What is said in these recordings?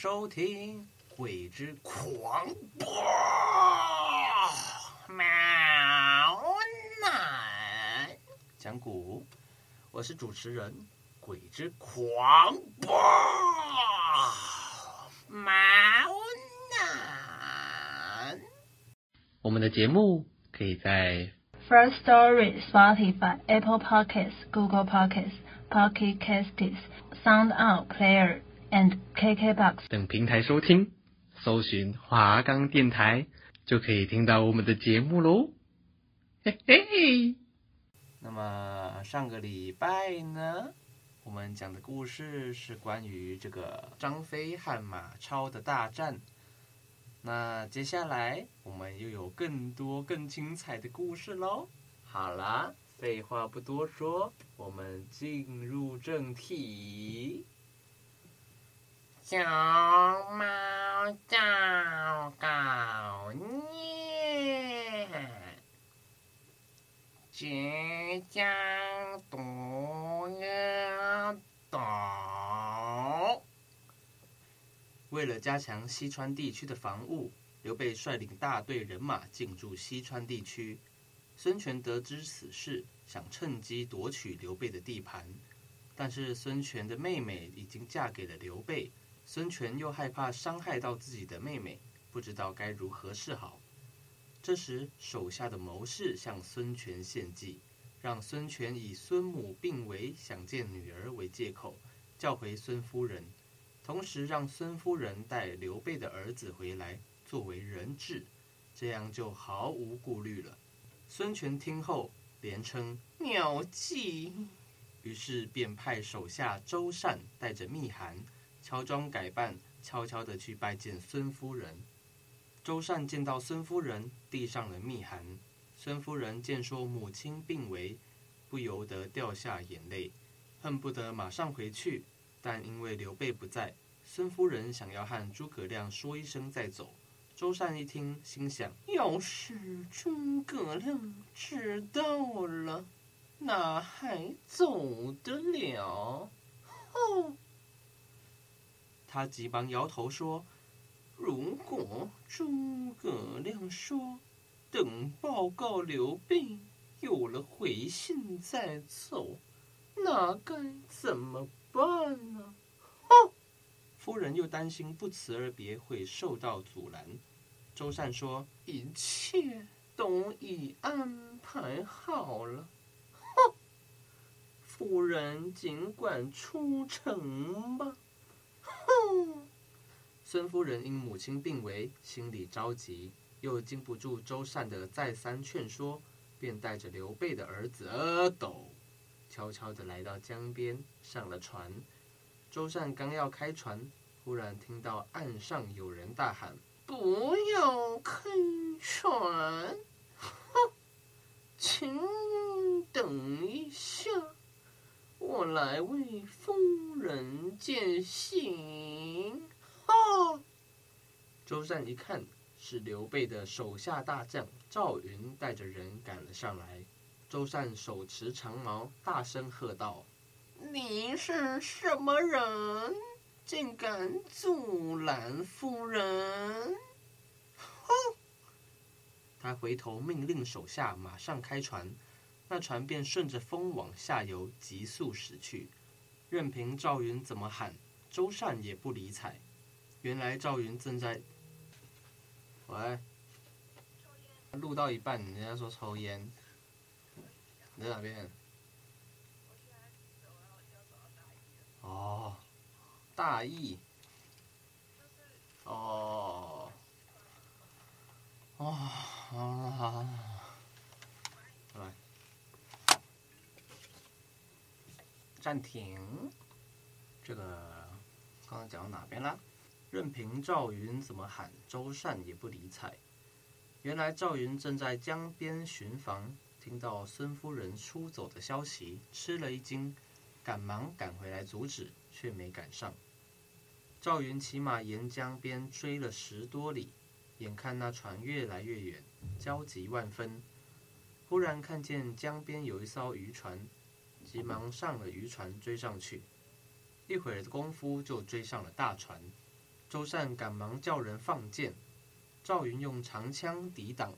收听《鬼之狂暴》，喵奶讲古，我是主持人鬼之狂暴，喵奶。我们的节目可以在 First Story、Spotify、Apple Podcasts、Google Podcasts、Pocket Casts、Sound On Player。And KKBOX 等平台收听，搜寻华冈电台就可以听到我们的节目喽。嘿嘿。那么上个礼拜呢，我们讲的故事是关于这个张飞和马超的大战。那接下来我们又有更多更精彩的故事喽。好啦，废话不多说，我们进入正题。小猫照稿念，即将读阅读。为了加强西川地区的防务，刘备率领大队人马进驻西川地区。孙权得知此事，想趁机夺取刘备的地盘，但是孙权的妹妹已经嫁给了刘备。孙权又害怕伤害到自己的妹妹，不知道该如何是好。这时，手下的谋士向孙权献计，让孙权以孙母病危、想见女儿为借口，叫回孙夫人，同时让孙夫人带刘备的儿子回来作为人质，这样就毫无顾虑了。孙权听后连称妙计，于是便派手下周善带着密函。乔装改扮，悄悄地去拜见孙夫人。周善见到孙夫人，递上了密函。孙夫人见说母亲病危，不由得掉下眼泪，恨不得马上回去。但因为刘备不在，孙夫人想要和诸葛亮说一声再走。周善一听，心想：要是诸葛亮知道了，哪还走得了？哦。他急忙摇头说：“如果诸葛亮说等报告刘备有了回信再走，那该怎么办呢？”哼！夫人又担心不辞而别会受到阻拦。周善说：“一切都已安排好了。”！夫人尽管出城吧。孙夫人因母亲病危，心里着急，又经不住周善的再三劝说，便带着刘备的儿子阿斗，悄悄地来到江边，上了船。周善刚要开船，忽然听到岸上有人大喊：“不要开船！哼，请等一下，我来为夫人践行。”哦，周善一看是刘备的手下大将赵云带着人赶了上来。周善手持长矛，大声喝道：“你是什么人？竟敢阻拦夫人？”哼！他回头命令手下马上开船，那船便顺着风往下游急速驶去。任凭赵云怎么喊，周善也不理睬。原来赵云正在……喂，录到一半，人家说抽烟。你在哪边？哦，大意。哦。哦，好好好。来，暂停。这个刚刚讲到哪边了？任凭赵云怎么喊，周善也不理睬。原来赵云正在江边巡防。听到孙夫人出走的消息，吃了一惊，赶忙赶回来阻止，却没赶上。赵云骑马沿江边追了十多里，眼看那船越来越远，焦急万分。忽然看见江边有一艘渔船，急忙上了渔船追上去。一会儿的功夫，就追上了大船。周善赶忙叫人放箭，赵云用长枪抵挡，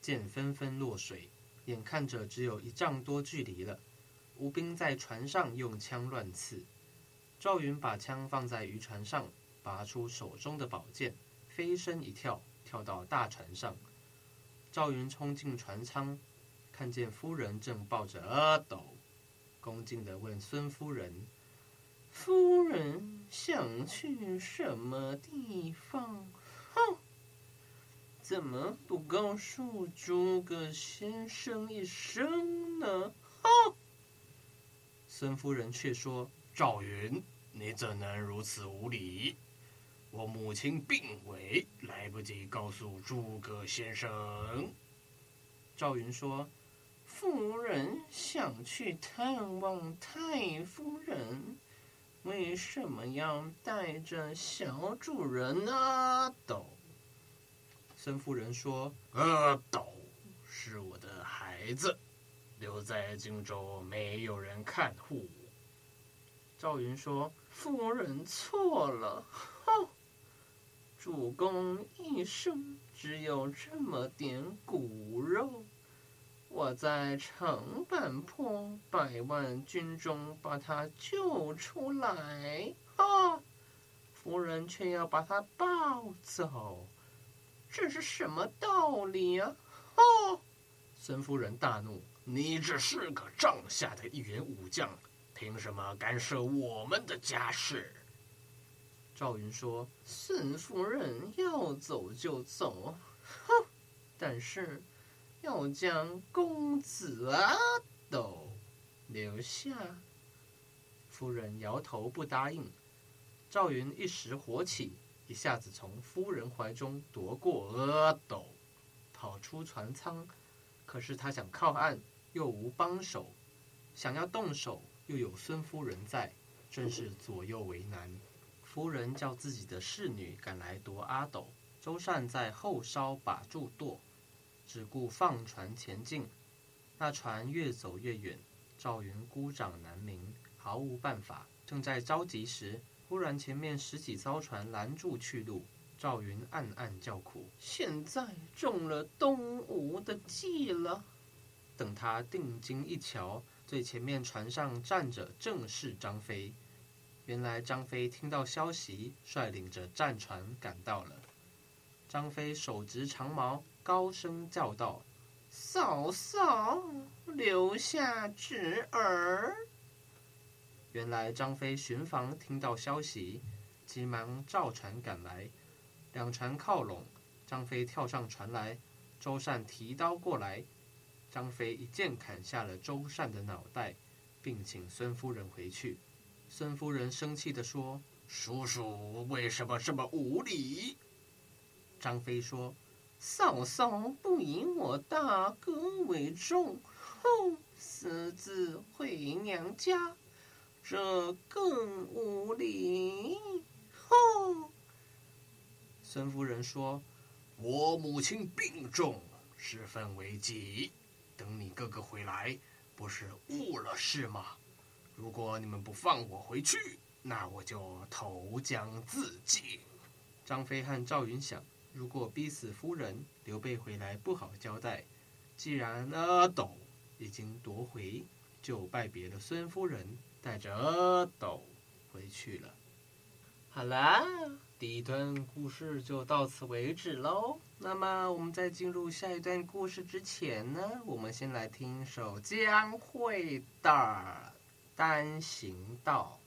箭纷纷落水。眼看着只有一丈多距离了，吴兵在船上用枪乱刺。赵云把枪放在渔船上，拔出手中的宝剑，飞身一跳，跳到大船上。赵云冲进船舱，看见夫人正抱着阿斗，恭敬地问孙夫人：“夫人想去什么地方？”哼。怎么不告诉诸葛先生一声呢？哼！孙夫人却说：“赵云，你怎能如此无礼？我母亲病危，来不及告诉诸葛先生。”赵云说：“夫人想去探望太夫人，为什么要带着小主人阿斗？”孙夫人说：“阿斗是我的孩子，留在荆州没有人看护。”赵云说：“夫人错了，哼！主公一生只有这么点骨肉，我在长坂坡百万军中把他救出来，哈！夫人却要把他抱走。”这是什么道理啊？哦，孙夫人大怒：“你只是个帐下的一员武将，凭什么干涉我们的家事？”赵云说：“孙夫人要走就走，哼！但是要将公子阿斗留下。”夫人摇头不答应。赵云一时火起。一下子从夫人怀中夺过阿斗，跑出船舱。可是他想靠岸，又无帮手；想要动手，又有孙夫人在，真是左右为难。夫人叫自己的侍女赶来夺阿斗，周善在后梢把住舵，只顾放船前进。那船越走越远，赵云孤掌难鸣，毫无办法。正在着急时，忽然，前面十几艘船拦住去路，赵云暗暗叫苦：“现在中了东吴的计了。”等他定睛一瞧，最前面船上站着正是张飞。原来张飞听到消息，率领着战船赶到了。张飞手执长矛，高声叫道：“嫂嫂，留下侄儿。”原来张飞巡防听到消息，急忙召船赶来。两船靠拢，张飞跳上船来，周善提刀过来，张飞一剑砍下了周善的脑袋，并请孙夫人回去。孙夫人生气地说：“叔叔为什么这么无礼？”张飞说：“嫂嫂不以我大哥为重，哼，私自回娘家。”这更无礼！哼！孙夫人说：“我母亲病重，十分危急，等你哥哥回来，不是误了事吗？如果你们不放我回去，那我就投江自尽。”张飞和赵云想：如果逼死夫人，刘备回来不好交代；既然阿斗已经夺回，就拜别了孙夫人，带着阿斗回去了。好啦，第一段故事就到此为止喽。那么我们在进入下一段故事之前呢，我们先来听一首江蕙的《单行道》。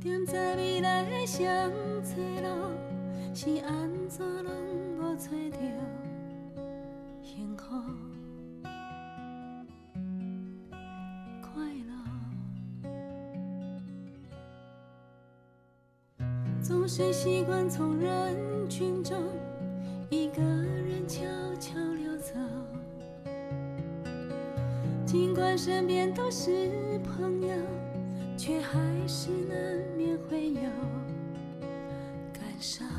站在未来的双岔路，是安怎拢无找到幸福快乐。总是习惯从人群中一个人悄悄溜走，尽管身边都是朋友，却还是难免会有感伤。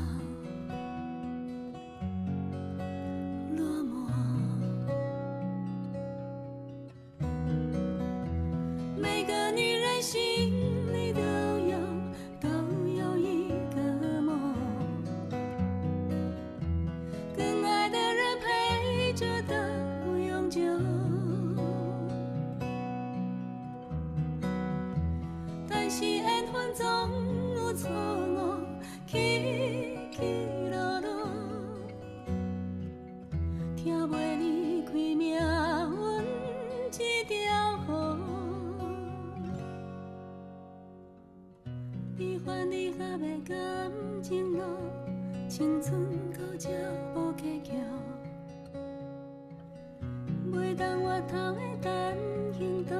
头的单行道，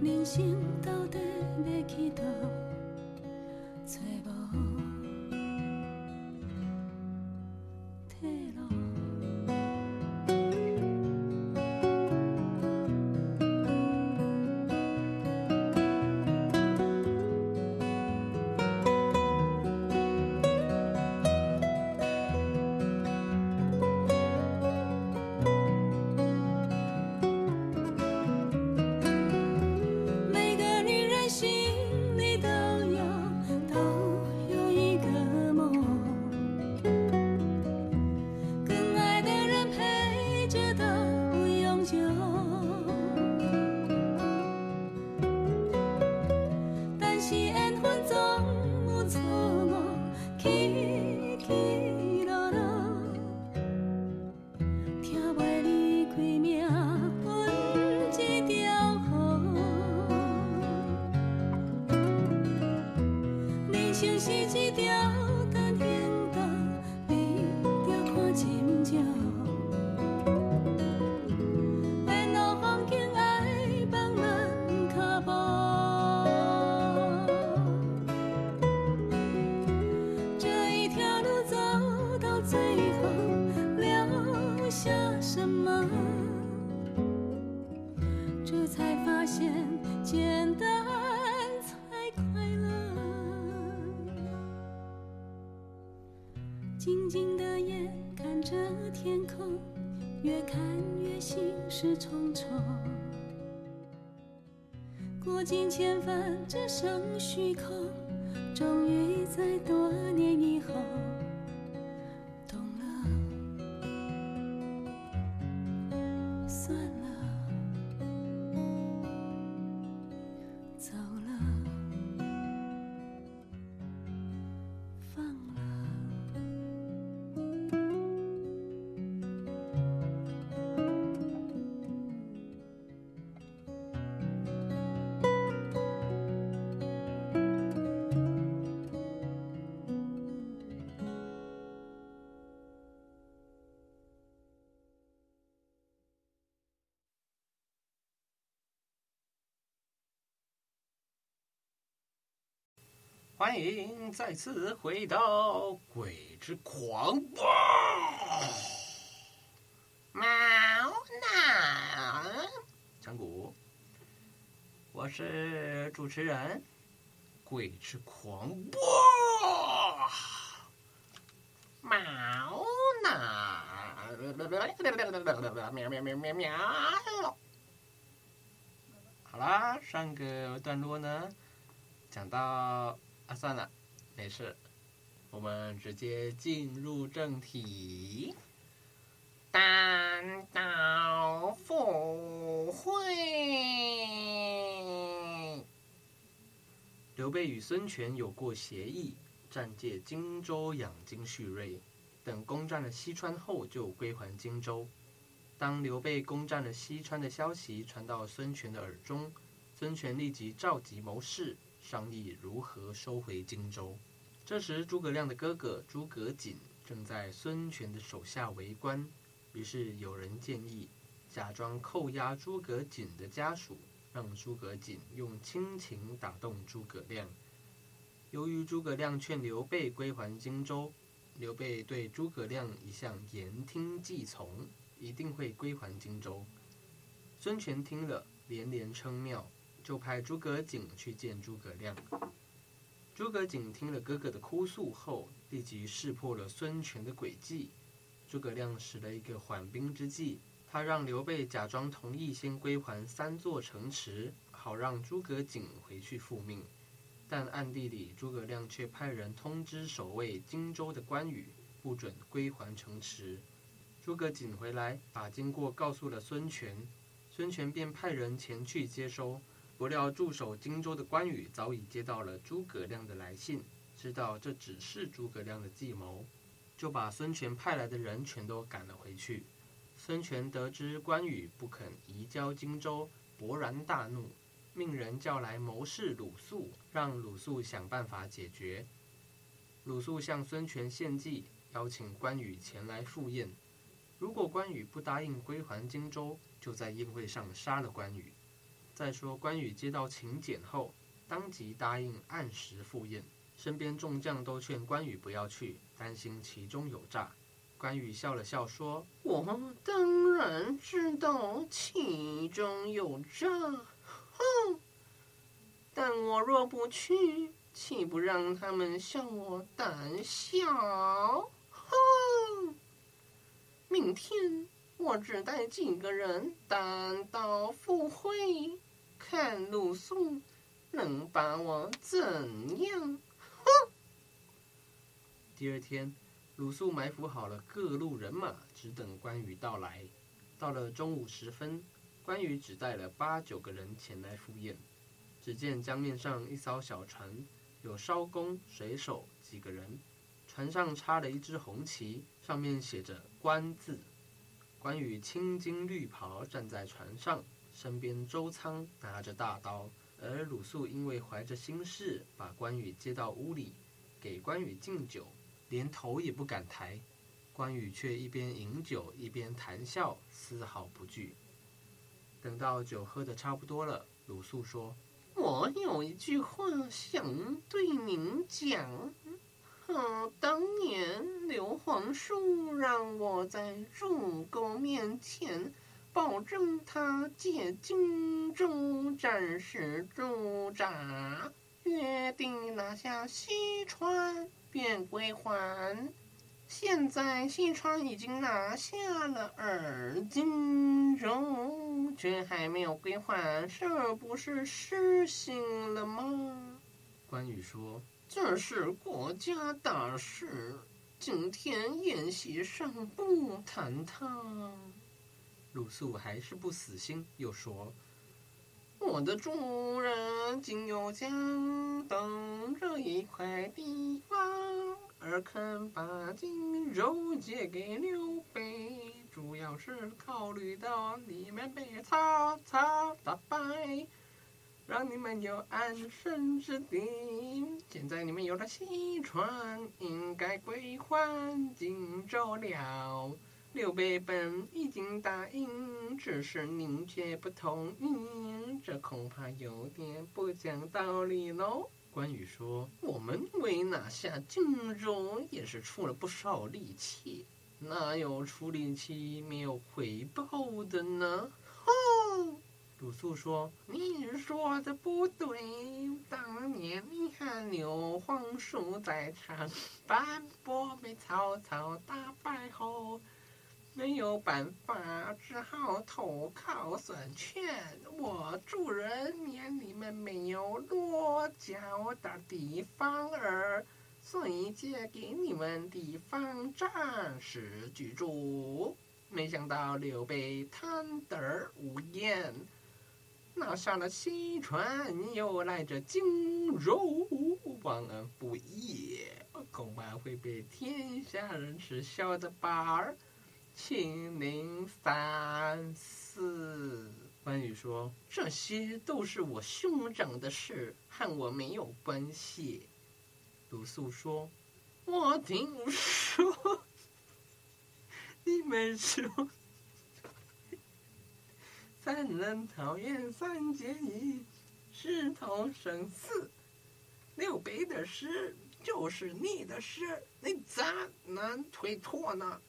人生千帆，只剩虚空。终于在多年以后。迎再次回到《鬼之狂暴》。猫男，讲古。我是主持人，鬼之狂暴，猫呢？喵喵喵喵喵！好啦，上个段落呢，讲到啊，算了，没事，我们直接进入正题。单刀赴会。刘备与孙权有过协议，暂借荆州养精蓄锐，等攻占了西川后就归还荆州。当刘备攻占了西川的消息传到孙权的耳中，孙权立即召集谋士商议如何收回荆州。这时，诸葛亮的哥哥诸葛瑾正在孙权的手下为官。于是有人建议，假装扣押诸葛瑾的家属，让诸葛瑾用亲情打动诸葛亮。由于诸葛亮劝刘备归还荆州，刘备对诸葛亮一向言听计从，一定会归还荆州。孙权听了连连称妙，就派诸葛瑾去见诸葛亮。诸葛瑾听了哥哥的哭诉后，立即识破了孙权的诡计。诸葛亮使了一个缓兵之计，他让刘备假装同意先归还三座城池，好让诸葛瑾回去复命。但暗地里，诸葛亮却派人通知守卫荆州的关羽，不准归还城池。诸葛瑾回来，把经过告诉了孙权，孙权便派人前去接收。不料驻守荆州的关羽早已接到了诸葛亮的来信，知道这只是诸葛亮的计谋。就把孙权派来的人全都赶了回去。孙权得知关羽不肯移交荆州，勃然大怒，命人叫来谋士鲁肃，让鲁肃想办法解决。鲁肃向孙权献计，邀请关羽前来赴宴。如果关羽不答应归还荆州，就在宴会上杀了关羽。再说关羽接到请柬后，当即答应按时赴宴。身边众将都劝关羽不要去，担心其中有诈。关羽笑了笑说：“我当然知道其中有诈，哼！但我若不去，岂不让他们笑我胆小？哼！明天我只带几个人单刀赴会，看鲁肃能把我怎样。”哼第二天，鲁肃埋伏好了各路人马，只等关羽到来。到了中午时分，关羽只带了八九个人前来赴宴。只见江面上一艘小船，有艄公、水手几个人，船上插了一只红旗，上面写着“关”字。关羽青巾绿袍站在船上，身边周仓拿着大刀，而鲁肃因为怀着心事，把关羽接到屋里，给关羽敬酒。连头也不敢抬，关羽却一边饮酒一边谈笑，丝毫不惧。等到酒喝得差不多了，鲁肃说：“我有一句话想对您讲。啊，当年刘皇叔让我在诸公面前保证他借荆州暂时驻扎，约定拿下西川。”便归还。现在西川已经拿下了，而荆州却还没有归还，这不是失信了吗？关羽说：“这是国家大事，今天宴席上不谈它。”鲁肃还是不死心，又说：“我的主人今又将登这一块地方。”而肯把荆州借给刘备，主要是考虑到你们被曹操打败，让你们有安身之地。现在你们有了西川，应该归还荆州了。刘备本已经答应，只是您却不同意，这恐怕有点不讲道理喽。关羽说：“我们为拿下荆州，也是出了不少力气，哪有出力气没有回报的呢？”哼！鲁肃说：“你说的不对，当年你和刘皇叔在场，范博被曹操打败后，没有办法，只好投靠孙权。我主人免你们没有落脚的地方儿，所以借给你们地方暂时居住。没想到刘备贪得无厌。”拿下了西川，又来这荆州，忘恩负义，恐怕会被天下人耻笑的吧？请您三思。关羽说：“这些都是我兄长的事，和我没有关系。”鲁肃说：“我听说，你们说。”三人桃园三结义，师同生死。刘备的事就是你的事，你怎能推脱呢？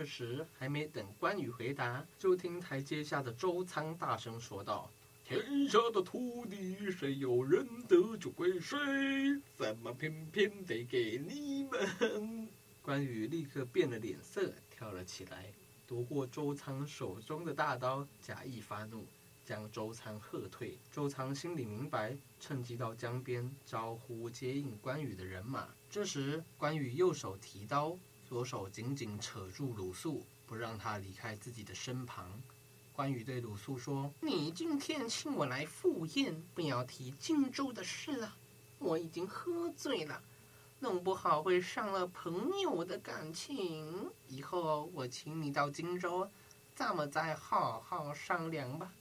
这时还没等关羽回答，就听台阶下的周仓大声说道：“天下的土地，谁有人得就归谁，怎么偏偏得给你们？”关羽立刻变了脸色，跳了起来。夺过周仓手中的大刀，假意发怒，将周仓喝退。周仓心里明白，趁机到江边招呼接应关羽的人马。这时，关羽右手提刀，左手紧紧扯住鲁肃，不让他离开自己的身旁。关羽对鲁肃说：“你今天请我来赴宴，不要提荆州的事了，我已经喝醉了。”弄不好会伤了朋友的感情。以后我请你到荆州，咱们再好好商量吧。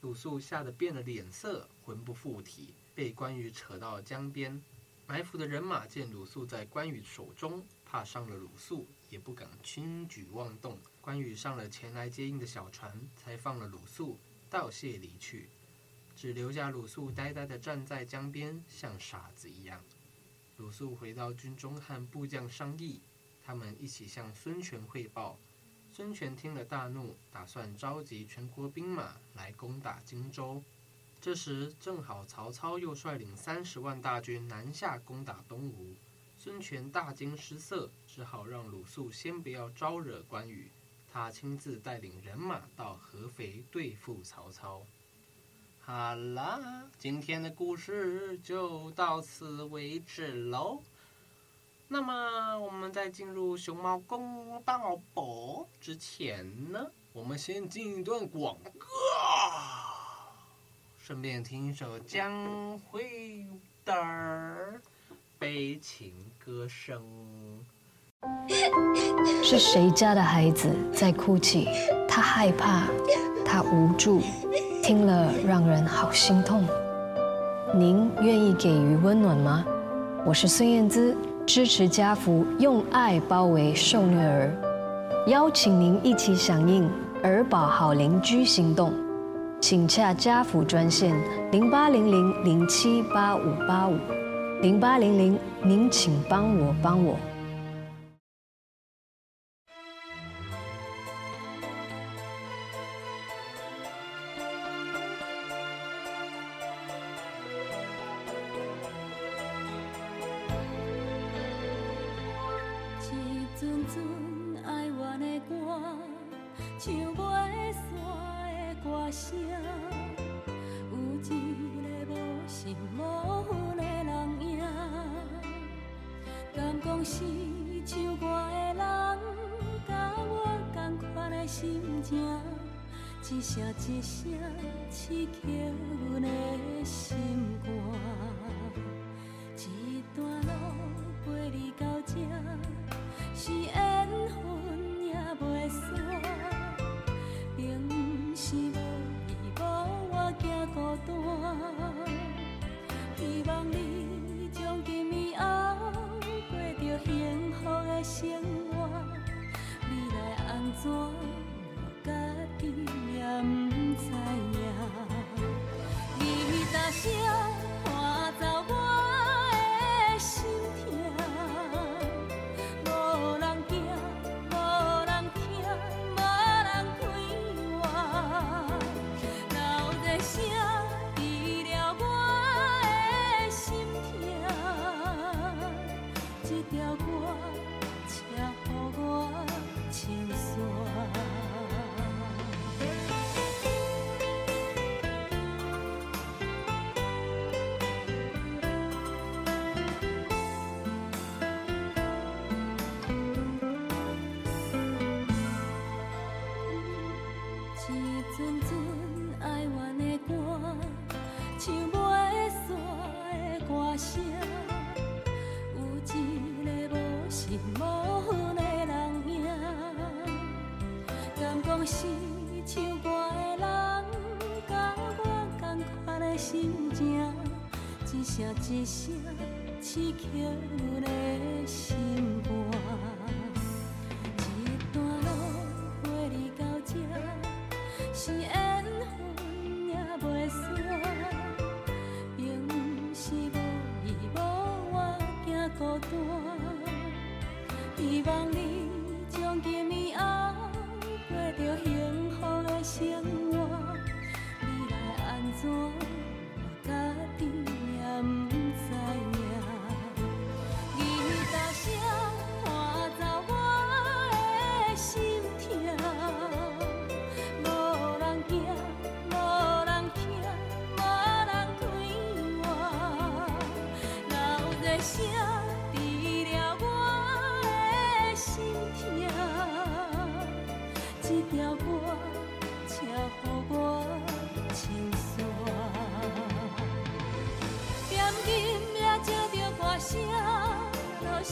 鲁肃吓得变了脸色，魂不附体，被关羽扯到江边。埋伏的人马见鲁肃在关羽手中，怕伤了鲁肃，也不敢轻举妄动。关羽上了前来接应的小船，才放了鲁肃，道谢离去，只留下鲁肃呆呆地站在江边，像傻子一样。鲁肃回到军中和部将商议，他们一起向孙权汇报。孙权听了大怒，打算召集全国兵马来攻打荆州。这时正好曹操又率领三十万大军南下攻打东吴，孙权大惊失色，只好让鲁肃先不要招惹关羽，他亲自带领人马到合肥对付曹操。好了，今天的故事就到此为止喽。那么，我们在进入熊猫公道博之前呢，我们先进一段广告，顺便听一首江蕙的悲情歌声。是谁家的孩子在哭泣？他害怕，他无助。听了让人好心痛，您愿意给予温暖吗？我是孙燕姿，支持家福用爱包围受虐儿，邀请您一起响应儿保好邻居行动，请洽家福专线零八零零零七八五八五零八零零，您请帮我帮我。是唱歌的人，甲我同款的心情，一声一声刺激阮的心肝。一段路陪你到这，是缘分也袂散，并是无依无我行孤单，多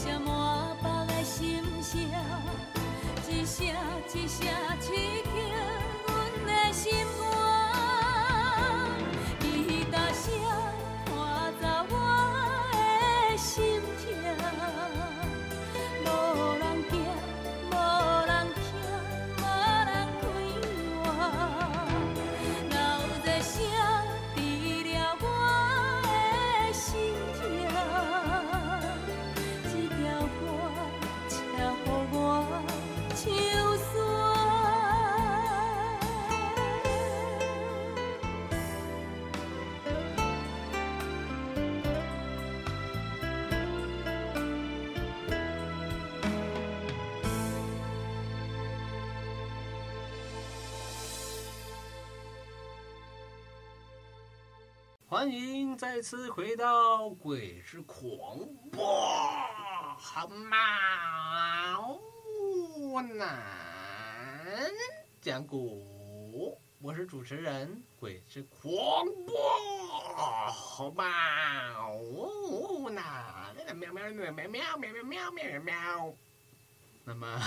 落下满腹的心声，一声一声刺欢迎再次回到《鬼之狂暴》，好毛男讲古，我是主持人鬼之狂暴，好毛男，喵喵喵喵喵喵喵喵喵喵。那么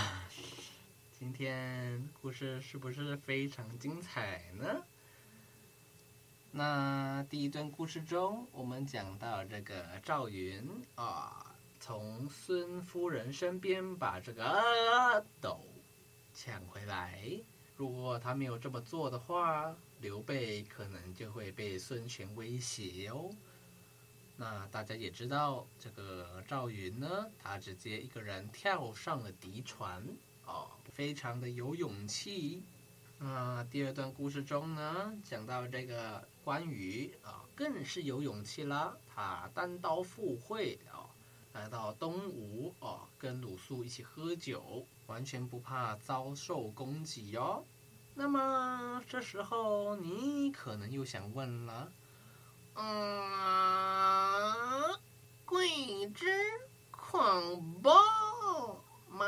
今天故事是不是非常精彩呢？那第一段故事中，我们讲到这个赵云啊，从孙夫人身边把这个阿斗抢回来。如果他没有这么做的话，刘备可能就会被孙权威胁哦。那大家也知道，这个赵云呢，他直接一个人跳上了敌船，哦，非常的有勇气。那第二段故事中呢，讲到这个关羽啊，更是有勇气了。他单刀赴会啊，来到东吴啊，跟鲁肃一起喝酒，完全不怕遭受攻击哟。那么这时候你可能又想问了，啊，鬼之狂暴猫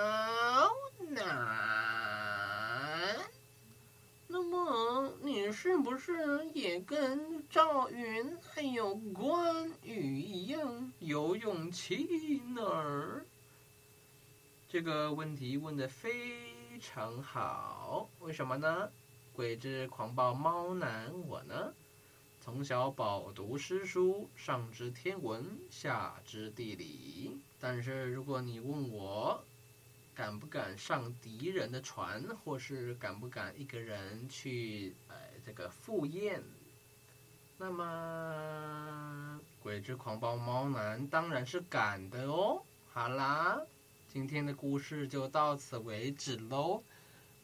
男。那么是不是也跟赵云还有关羽一样有勇气呢？这个问题问的非常好，为什么呢？鬼之狂暴猫男我呢，从小饱读诗书，上知天文，下知地理。但是如果你问我，敢不敢上敌人的船，或是敢不敢一个人去呃这个赴宴？那么鬼之狂暴猫男当然是敢的哦。好啦，今天的故事就到此为止喽。